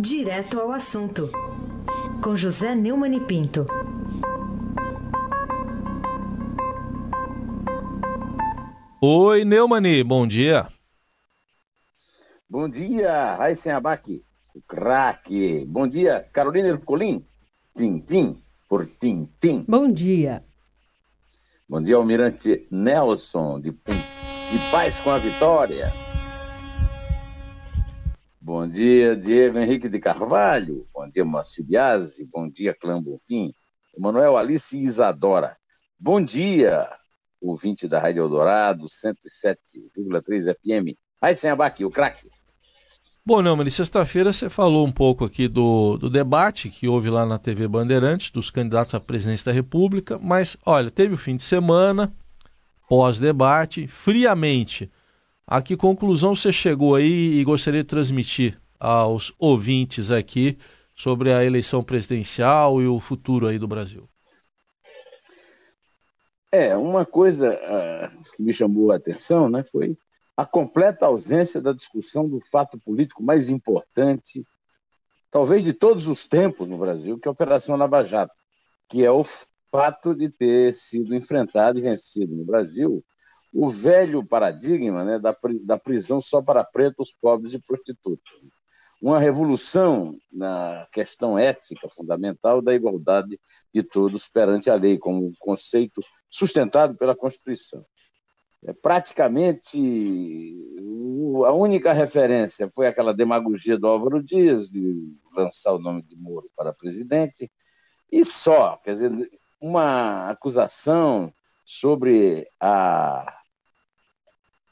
Direto ao assunto, com José Neumann e Pinto. Oi, Neumani, bom dia. Bom dia, Raíssen Abac, o craque. Bom dia, Carolina Ercolim, Tintim, por Tintim. Bom dia. Bom dia, Almirante Nelson, de, de Paz com a Vitória. Bom dia, Diego Henrique de Carvalho. Bom dia, Márcio Biasi. Bom dia, Clã Bonfim. Emanuel Alice Isadora. Bom dia, ouvinte da Rádio Eldorado, 107,3 FM. Aí, sem abaque, o craque. Bom, não, mas sexta-feira você falou um pouco aqui do, do debate que houve lá na TV Bandeirantes, dos candidatos à presidência da República, mas olha, teve o fim de semana, pós-debate, friamente a que conclusão você chegou aí e gostaria de transmitir aos ouvintes aqui sobre a eleição presidencial e o futuro aí do Brasil? É, uma coisa uh, que me chamou a atenção né, foi a completa ausência da discussão do fato político mais importante, talvez de todos os tempos no Brasil, que é a Operação Lava Jato, que é o fato de ter sido enfrentado e vencido no Brasil o velho paradigma né, da, da prisão só para pretos, pobres e prostitutos. Uma revolução na questão ética fundamental da igualdade de todos perante a lei, como conceito sustentado pela Constituição. É, praticamente a única referência foi aquela demagogia do Álvaro Dias de lançar o nome de Moro para presidente, e só, quer dizer, uma acusação sobre a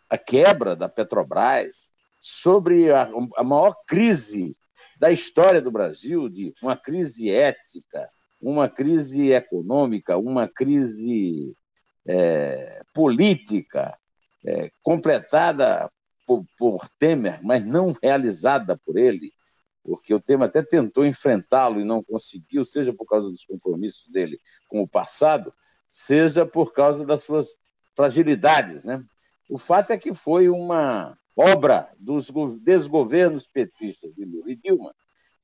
a quebra da Petrobras, sobre a, a maior crise da história do Brasil, de uma crise ética, uma crise econômica, uma crise é, política, é, completada por, por, Temer, mas não realizada por ele, porque o Temer até tentou enfrentá-lo e não conseguiu, seja por causa dos compromissos dele com o passado, seja por causa das suas fragilidades, né? O fato é que foi uma obra dos desgovernos petistas de Lula e Dilma,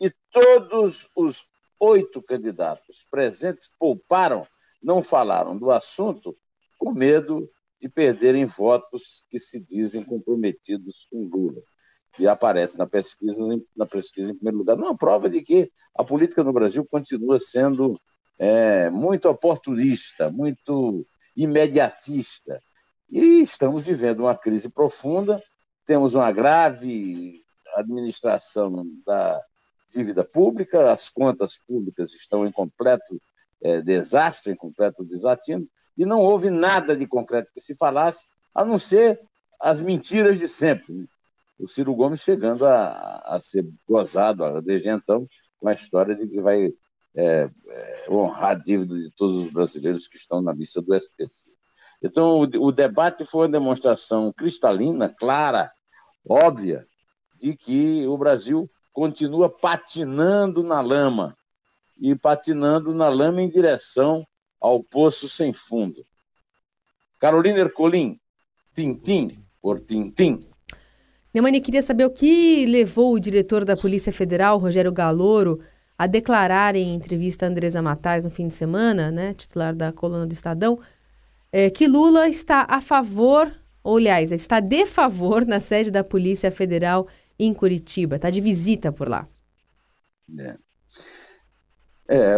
e todos os oito candidatos presentes pouparam, não falaram do assunto, com medo de perderem votos que se dizem comprometidos com Lula, que aparece na pesquisa, na pesquisa em primeiro lugar. Uma prova de que a política no Brasil continua sendo é, muito oportunista, muito imediatista e estamos vivendo uma crise profunda, temos uma grave administração da dívida pública, as contas públicas estão em completo é, desastre, em completo desatino, e não houve nada de concreto que se falasse, a não ser as mentiras de sempre. Né? O Ciro Gomes chegando a, a ser gozado desde então com a história de que vai é, é, honrar a dívida de todos os brasileiros que estão na lista do SPC. Então, o, o debate foi uma demonstração cristalina, clara, óbvia, de que o Brasil continua patinando na lama e patinando na lama em direção ao poço sem fundo. Carolina Ercolim, Tintim por Tintim. Neumani, queria saber o que levou o diretor da Polícia Federal, Rogério Galoro, a declarar em entrevista a Andresa Matais no fim de semana, né, titular da coluna do Estadão, é, que Lula está a favor, ou aliás, está de favor na sede da Polícia Federal em Curitiba, está de visita por lá. É. É,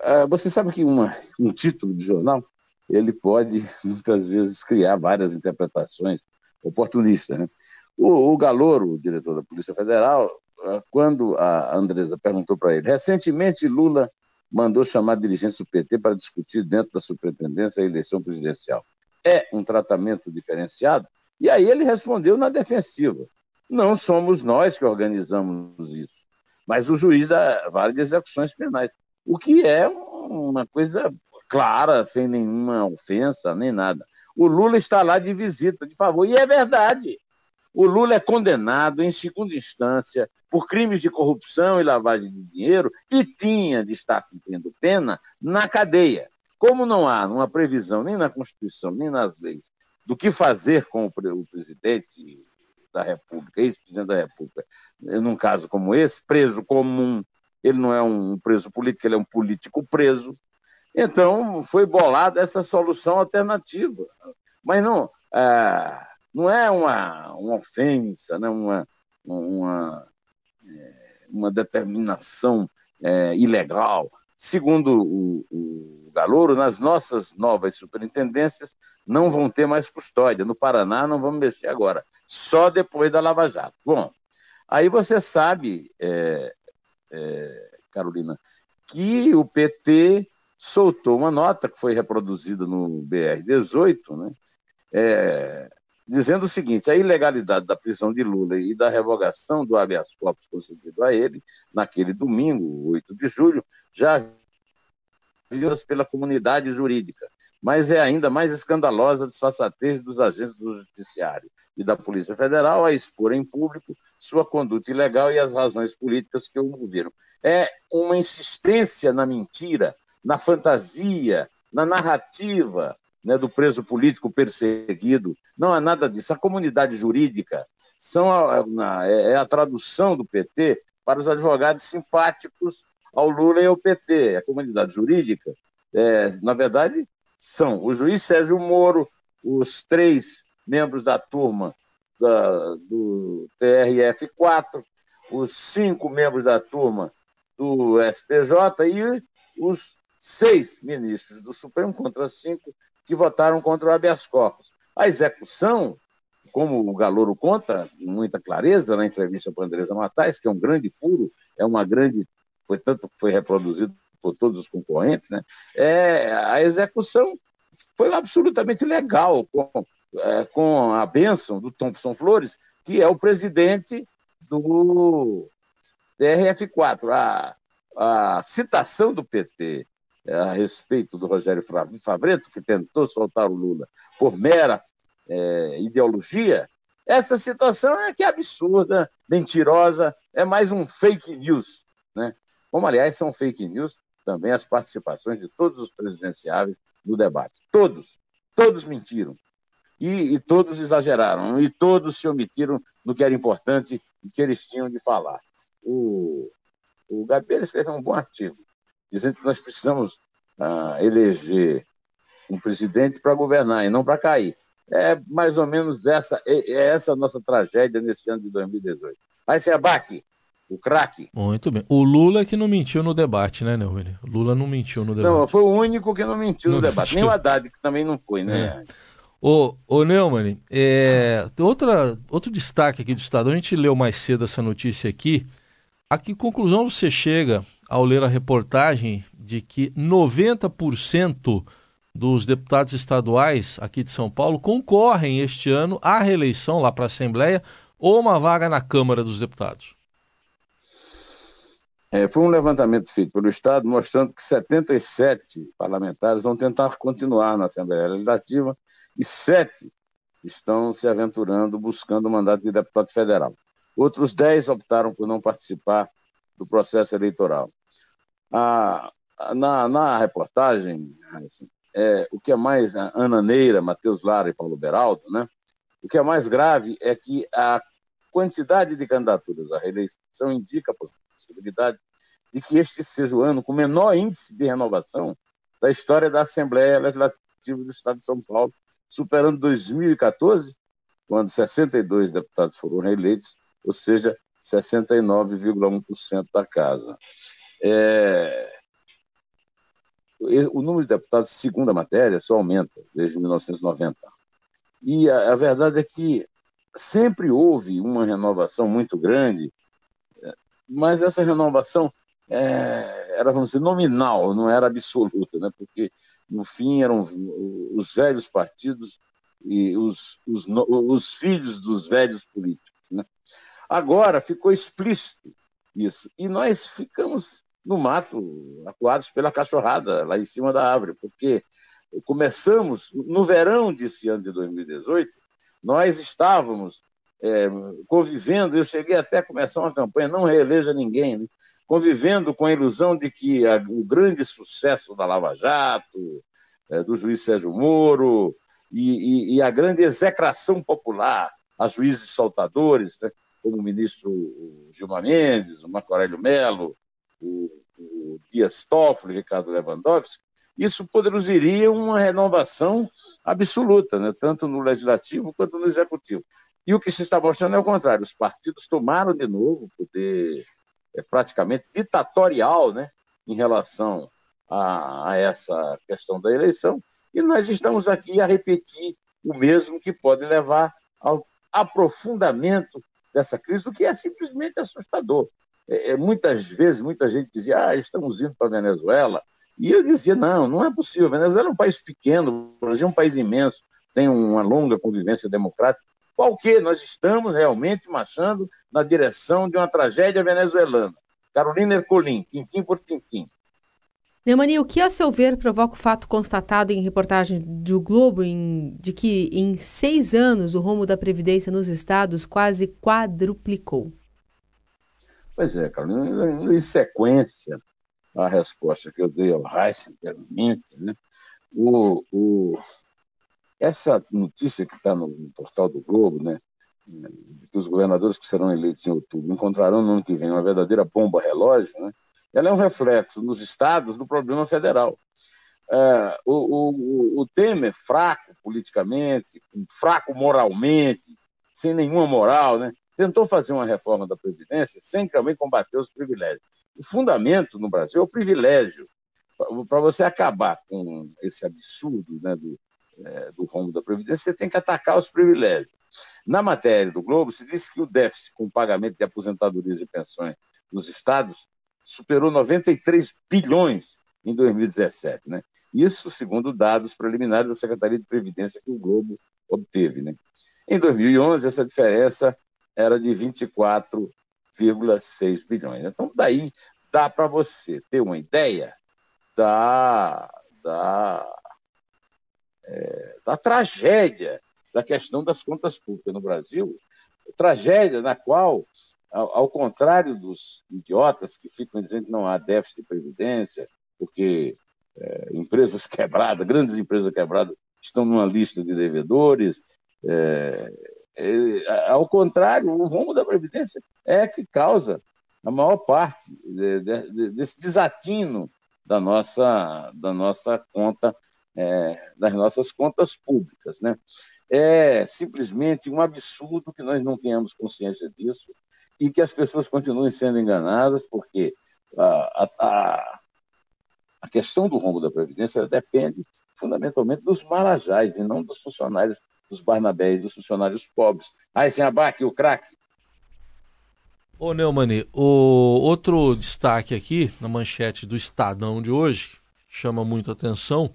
é você sabe que uma, um título de jornal ele pode muitas vezes criar várias interpretações oportunistas. Né? O, o Galoro, o diretor da Polícia Federal, ah, quando a Andresa perguntou para ele, recentemente Lula mandou chamar dirigentes do PT para discutir dentro da superintendência a eleição presidencial. É um tratamento diferenciado? E aí ele respondeu na defensiva. Não somos nós que organizamos isso, mas o juiz de execuções penais. O que é uma coisa clara, sem nenhuma ofensa, nem nada. O Lula está lá de visita, de favor, e é verdade. O Lula é condenado em segunda instância por crimes de corrupção e lavagem de dinheiro e tinha de estar cumprindo pena na cadeia. Como não há uma previsão nem na Constituição, nem nas leis, do que fazer com o presidente da República, ex-presidente da República, num caso como esse, preso comum, ele não é um preso político, ele é um político preso. Então, foi bolada essa solução alternativa. Mas não, é, não é uma, uma ofensa, né? uma, uma, é, uma determinação é, ilegal. Segundo o, o Galouro, nas nossas novas superintendências não vão ter mais custódia. No Paraná não vamos mexer agora, só depois da Lava Jato. Bom, aí você sabe, é, é, Carolina, que o PT soltou uma nota que foi reproduzida no BR-18, né, é, dizendo o seguinte: a ilegalidade da prisão de Lula e da revogação do habeas corpus concedido a ele, naquele domingo, 8 de julho, já vias pela comunidade jurídica, mas é ainda mais escandalosa a disfarçatez dos agentes do Judiciário e da Polícia Federal a expor em público sua conduta ilegal e as razões políticas que o moveram. É uma insistência na mentira, na fantasia, na narrativa né, do preso político perseguido. Não há nada disso. A comunidade jurídica são a, é, é a tradução do PT para os advogados simpáticos ao Lula e ao PT. A comunidade jurídica, é, na verdade, são o juiz Sérgio Moro, os três membros da turma da, do TRF4, os cinco membros da turma do STJ e os seis ministros do Supremo contra cinco que votaram contra o habeas corpus. A execução, como o Galouro conta, com muita clareza na entrevista com a Andresa Matais, que é um grande furo, é uma grande foi tanto foi reproduzido por todos os concorrentes, né? É, a execução foi absolutamente legal, com, é, com a bênção do Thompson Flores, que é o presidente do TRF4. A, a citação do PT a respeito do Rogério Favreto, que tentou soltar o Lula por mera é, ideologia, essa situação é que é absurda, mentirosa, é mais um fake news. Né? Como, aliás, são fake news também as participações de todos os presidenciáveis no debate. Todos, todos mentiram. E, e, todos exageraram, e todos se omitiram do que era importante e que eles tinham de falar. O, o Gabriel escreveu um bom artigo, dizendo que nós precisamos ah, eleger um presidente para governar e não para cair. É mais ou menos essa, é, é essa a nossa tragédia nesse ano de 2018. Aí se abaque, o craque. Muito bem. O Lula é que não mentiu no debate, né, Neumann? O Lula não mentiu no debate. Não, foi o único que não mentiu não no debate. Mentiu. Nem o Haddad, que também não foi, né? É. Ô, ô Neumann, é, outra, outro destaque aqui do Estado, a gente leu mais cedo essa notícia aqui. A que conclusão você chega ao ler a reportagem de que 90% dos deputados estaduais aqui de São Paulo concorrem este ano à reeleição lá para a Assembleia ou uma vaga na Câmara dos Deputados? É, foi um levantamento feito pelo Estado mostrando que 77 parlamentares vão tentar continuar na Assembleia Legislativa e sete estão se aventurando buscando o mandato de deputado federal. Outros 10 optaram por não participar do processo eleitoral. Ah, na, na reportagem, assim, é, o que é mais, Ana Neira, Matheus Lara e Paulo Beraldo, né? o que é mais grave é que a quantidade de candidaturas à reeleição indica a possibilidade de que este seja o ano com menor índice de renovação da história da Assembleia Legislativa do Estado de São Paulo, superando 2014, quando 62 deputados foram reeleitos, ou seja, 69,1% da casa. É... O número de deputados, segundo a matéria, só aumenta desde 1990. E a, a verdade é que sempre houve uma renovação muito grande mas essa renovação é, era, vamos dizer, nominal, não era absoluta, né? porque, no fim, eram os velhos partidos e os, os, os filhos dos velhos políticos. Né? Agora ficou explícito isso, e nós ficamos no mato, acuados pela cachorrada, lá em cima da árvore, porque começamos, no verão desse ano de 2018, nós estávamos é, convivendo, eu cheguei até a começar uma campanha, não reeleja ninguém, né? convivendo com a ilusão de que a, o grande sucesso da Lava Jato, é, do juiz Sérgio Moro, e, e, e, a grande execração popular a juízes soltadores, né, como o ministro Gilmar Mendes, o Marco Aurélio Mello, o, o Dias Toffoli, Ricardo Lewandowski, isso produziria uma renovação absoluta, né, tanto no legislativo quanto no executivo. E o que se está mostrando é o contrário: os partidos tomaram de novo o poder é, praticamente ditatorial né, em relação a, a essa questão da eleição, e nós estamos aqui a repetir o mesmo que pode levar ao aprofundamento dessa crise, o que é simplesmente assustador. É, é, muitas vezes, muita gente dizia, ah, estamos indo para a Venezuela, e eu dizia, não, não é possível, a Venezuela é um país pequeno, o Brasil é um país imenso, tem uma longa convivência democrática, qual que nós estamos realmente marchando na direção de uma tragédia venezuelana. Carolina Ercolim, tintim por tintim. Neumani, o que, a seu ver, provoca o fato constatado em reportagem do Globo em, de que em seis anos o rumo da Previdência nos estados quase quadruplicou? Pois é, Carolina, em sequência à resposta que eu dei ao anteriormente, né, o, o, essa notícia que está no, no, portal do Globo, né, que os governadores que serão eleitos em outubro encontrarão no ano que vem uma verdadeira bomba relógio, né, ela é um reflexo nos estados do problema federal. É, o, o, o Temer, fraco politicamente, fraco moralmente, sem nenhuma moral, né, tentou fazer uma reforma da Previdência sem também combater os privilégios. O fundamento no Brasil é o privilégio. Para você acabar com esse absurdo né, do, é, do rumo da Previdência, você tem que atacar os privilégios. Na matéria do Globo, se disse que o déficit com o pagamento de aposentadorias e pensões nos estados superou 93 bilhões em 2017. Né? Isso segundo dados preliminares da Secretaria de Previdência que o Globo obteve. Né? Em 2011, essa diferença era de 24,6 bilhões. Então, daí dá para você ter uma ideia da, da, é, da tragédia da questão das contas públicas no Brasil, tragédia na qual ao, ao contrário dos idiotas que ficam dizendo que não há déficit de previdência, porque é, empresas quebradas, grandes empresas quebradas, estão numa lista de devedores. É, ao contrário, o rumo da Previdência é que causa a maior parte de, de, desse desatino da nossa, da nossa conta, é, das nossas contas públicas. Né? É simplesmente um absurdo que nós não tenhamos consciência disso e que as pessoas continuem sendo enganadas, porque a, a, a questão do rombo da Previdência depende fundamentalmente dos marajás e não dos funcionários, dos Barnabés, dos funcionários pobres. Aí, sem abaque, o craque. Ô, Neumani, o outro destaque aqui na manchete do Estadão de hoje chama muito atenção,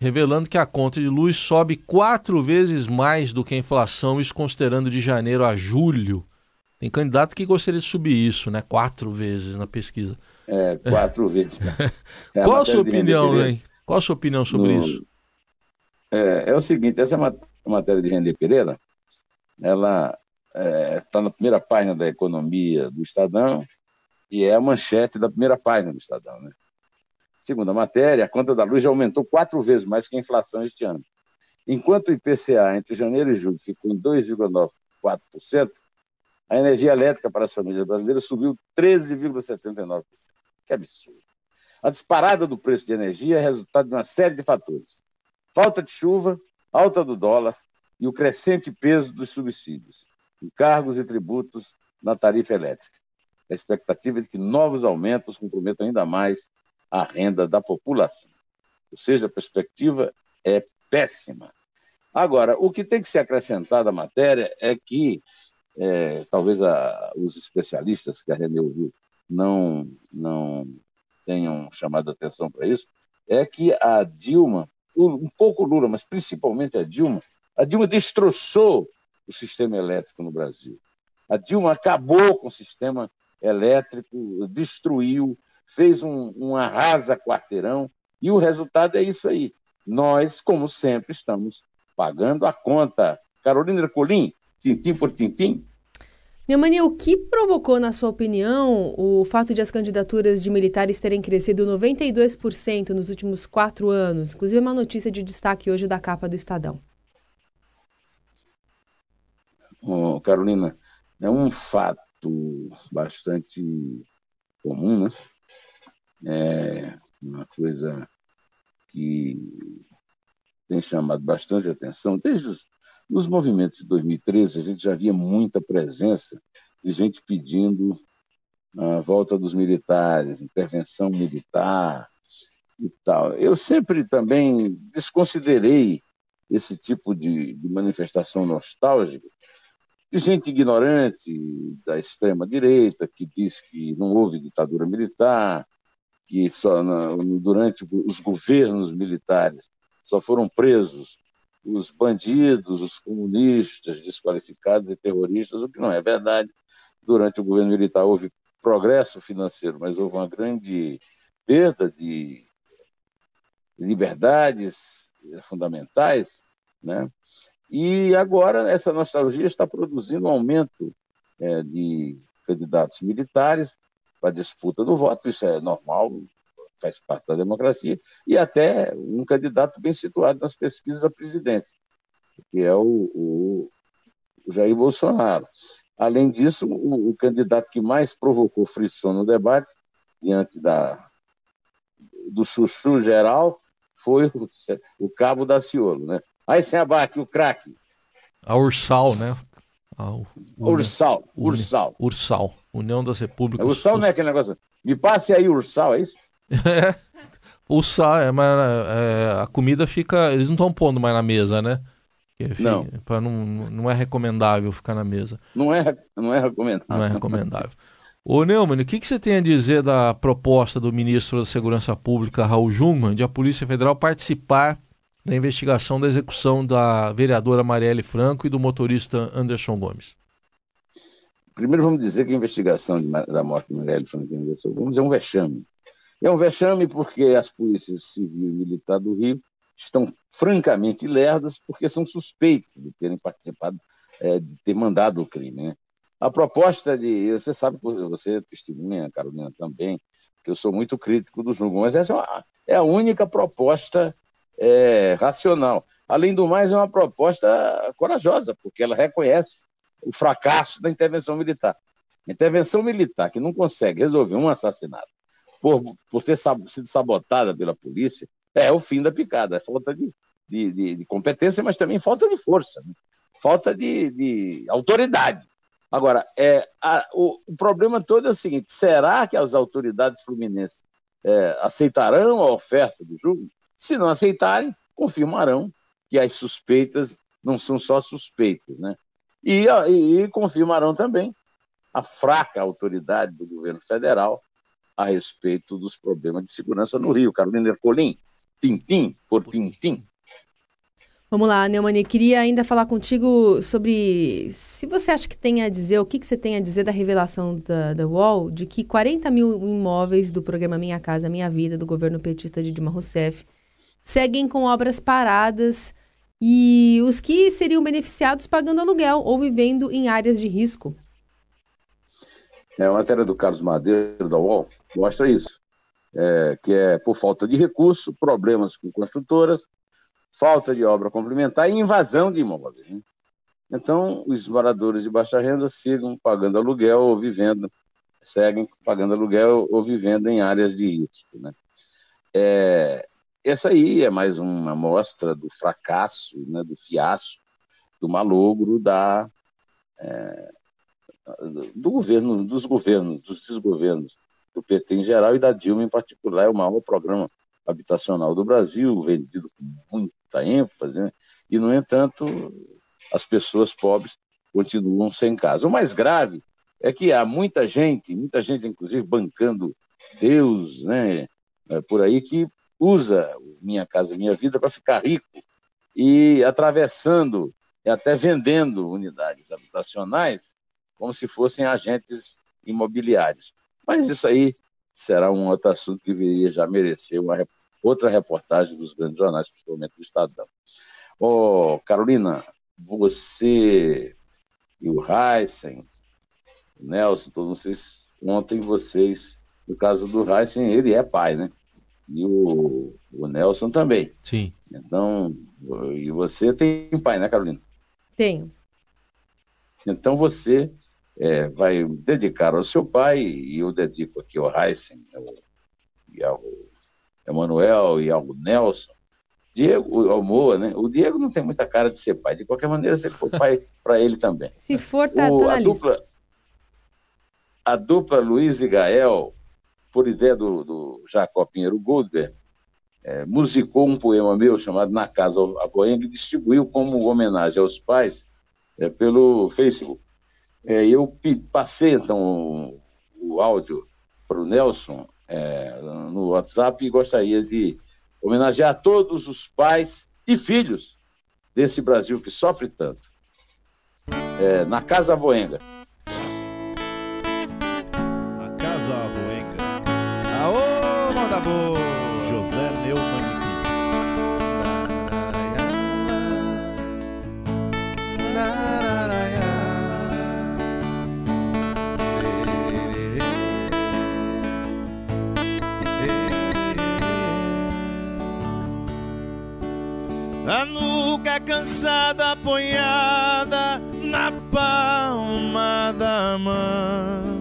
revelando que a conta de luz sobe quatro vezes mais do que a inflação, isso considerando de janeiro a julho. Tem candidato que gostaria de subir isso, né? Quatro vezes na pesquisa. É, quatro vezes. É Qual a sua opinião, hein? Qual a sua opinião sobre no... isso? É, é, o seguinte, essa é matéria de Render Pereira, ela está é, tá na primeira página da economia do Estadão e é a manchete da primeira página do Estadão, né? Segundo a matéria, a conta da luz já aumentou quatro vezes mais que a inflação este ano. Enquanto o IPCA entre janeiro e julho ficou em 2,94%, a energia elétrica para as famílias brasileiras subiu 13,79%. Que absurdo. A disparada do preço de energia é resultado de uma série de fatores: falta de chuva, alta do dólar e o crescente peso dos subsídios, encargos e tributos na tarifa elétrica. A expectativa é de que novos aumentos comprometam ainda mais a renda da população. Ou seja, a perspectiva é péssima. Agora, o que tem que ser acrescentado à matéria é que é, talvez a, os especialistas que a René ouviu não, não tenham chamado atenção para isso, é que a Dilma, um pouco Lula, mas principalmente a Dilma, a Dilma destroçou o sistema elétrico no Brasil. A Dilma acabou com o sistema elétrico, destruiu, fez um, um arrasa quarteirão, e o resultado é isso aí. Nós, como sempre, estamos pagando a conta. Carolina Ercolim, tintim por tintim? Neumani, o que provocou, na sua opinião, o fato de as candidaturas de militares terem crescido 92% nos últimos quatro anos? Inclusive, é uma notícia de destaque hoje da capa do Estadão. oh, Carolina, é um fato bastante comum, né? É uma coisa que tem chamado bastante atenção. Desde os nos movimentos de 2013, a gente já via muita presença de gente pedindo a volta dos militares, intervenção militar e tal. Eu sempre também desconsiderei esse tipo de, de manifestação nostálgica de gente ignorante da extrema direita que diz que não houve ditadura militar, que só durante os governos militares só foram presos os bandidos, os comunistas desqualificados e terroristas, o que não é verdade. Durante o governo militar houve progresso financeiro, mas houve uma grande perda de liberdades fundamentais, né? E agora essa nostalgia está produzindo um aumento é, de candidatos militares para disputa do voto, isso é normal, faz parte da democracia, e até um candidato bem situado nas pesquisas à presidência, que é o, o, Jair Bolsonaro. Além disso, o, o, candidato que mais provocou frição no debate, diante da, do chuchu geral, foi o, o Cabo da Ciolo. Né? Aí sem abaque, o craque. A Ursal, né? A, o, Ursal, Ursal. Ursal, União das Repúblicas. Ursal não é aquele negócio. Me passe aí Ursal, é isso? É. Ursal, é, mas é, a comida fica. Eles não estão pondo mais na mesa, né? não. Pra não. Não é recomendável ficar na mesa. Não é, não é recomendável. Não é recomendável. Ô Neumann, o que, que você tem a dizer da proposta do ministro da Segurança Pública, Raul Jungmann, de a Polícia Federal participar da investigação da execução da vereadora Marielle Franco e do motorista Anderson Gomes? Primeiro vamos dizer que a investigação de, da morte de Marielle Franco e Anderson Gomes é um vexame. É um vexame porque as polícias civil e militar do Rio estão francamente lerdas porque são suspeitos de terem participado, é, de ter mandado o crime. Né? A proposta de. Você sabe, você testemunha, Carolina, também, que eu sou muito crítico do jogo, mas essa é, uma, é a única proposta é, racional. Além do mais, é uma proposta corajosa, porque ela reconhece o fracasso da intervenção militar. A intervenção militar que não consegue resolver um assassinato por, por ter sido sabotada pela polícia é o fim da picada. É falta de, de, de, de competência, mas também falta de força, né? falta de, de autoridade. Agora, é, a, o, o, problema todo é o seguinte: será que as autoridades fluminenses é, aceitarão a oferta do jogo? Se não aceitarem, confirmarão que as suspeitas não são só suspeitas, né? E, e confirmarão também a fraca autoridade do governo federal a respeito dos problemas de segurança no Rio. Carolina Ercolim, tintim por tintim. Vamos lá, Neumani, queria ainda falar contigo sobre se você acha que tem a dizer, o que, que você tem a dizer da revelação da, da UOL de que 40 mil imóveis do programa Minha Casa Minha Vida, do governo petista de Dilma Rousseff, seguem com obras paradas e os que seriam beneficiados pagando aluguel ou vivendo em áreas de risco. É a matéria do Carlos Madeiro, da UOL, mostra isso, é, que é por falta de recurso, problemas com construtoras, falta de obra complementar e invasão de imóveis. Né? Então, os moradores de baixa renda sigam pagando aluguel ou vivendo, seguem pagando aluguel ou vivendo em áreas de risco. Né? É, essa aí é mais uma amostra do fracasso, né, do fiasco, do malogro da, é, do governo, dos governos, dos desgovernos do PT em geral e da Dilma em particular. É o maior programa habitacional do Brasil, vendido com muita ênfase, né? e, no entanto, as pessoas pobres continuam sem casa. O mais grave é que há muita gente, muita gente, inclusive, bancando Deus, né, é, por aí, que usa Minha Casa Minha Vida para ficar rico e atravessando e até vendendo unidades habitacionais como se fossem agentes imobiliários. Mas isso aí será um outro assunto que viria já merecer uma outra reportagem dos grandes jornais, principalmente do Estadão. Oh, Carolina, você e o Heisen, o Nelson, todos vocês, ontem vocês, no caso do Heisen, ele é pai, né? E o, o Nelson também. Sim. Então, e você tem pai, né, Carolina? Tenho. Então você é, vai dedicar ao seu pai, e eu dedico aqui ao Heisen, e ao Emanuel e ao Nelson, Diego, ao Moa, né? O Diego não tem muita cara de ser pai. De qualquer maneira, se ele for pai para ele também. Se for, tá, o, tá a dupla, a dupla Luiz e Gael, por ideia do, do Jacó Pinheiro Goldberg, é, musicou um poema meu chamado Na Casa Avoenga e distribuiu como homenagem aos pais é, pelo Facebook. É, eu passei, então, o, áudio para o Nelson é, no WhatsApp e gostaria de homenagear todos os pais e filhos desse Brasil que sofre tanto. É, na Casa Avoenga. A nuca cansada apoiada na palma da mão.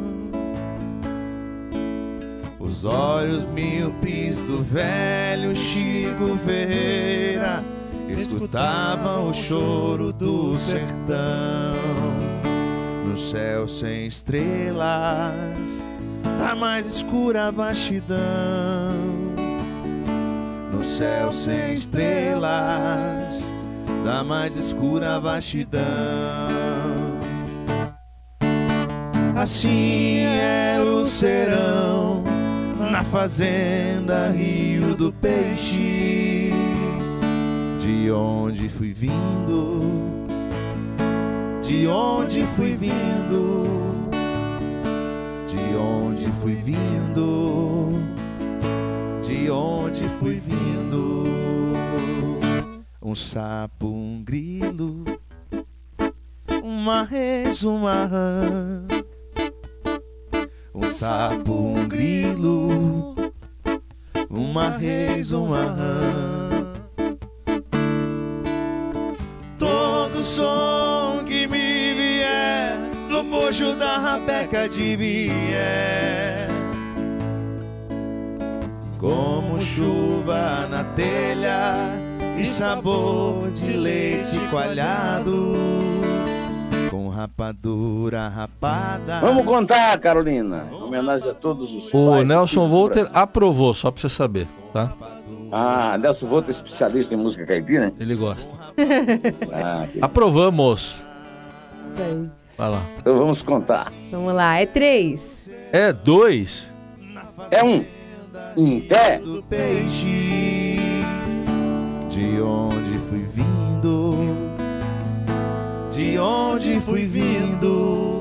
Os olhos míopes do velho Chico Ferreira escutavam o choro do sertão. No céu sem estrelas, tá mais escura a vastidão no céu sem estrelas, da mais escura vastidão. Assim era o serão na fazenda Rio do Peixe, de onde fui vindo, de onde fui vindo, de onde fui vindo de onde fui vindo. Um sapo, um grilo, uma res, uma rã. Um sapo, um grilo, uma res, uma rã. Todo som que me vier do bojo da rabeca de bié como chuva na telha e sabor de leite coalhado com rapadura rapada. Vamos contar, Carolina. Homenagem a todos os O Nelson Volter aprovou, só pra você saber, tá? Ah, Nelson Volter, especialista em música caipira? Ele gosta. ah, Aprovamos. Vai lá. Então vamos contar. Vamos lá, é três. É dois. É um em pé. Do peixe, de onde fui vindo, de onde fui vindo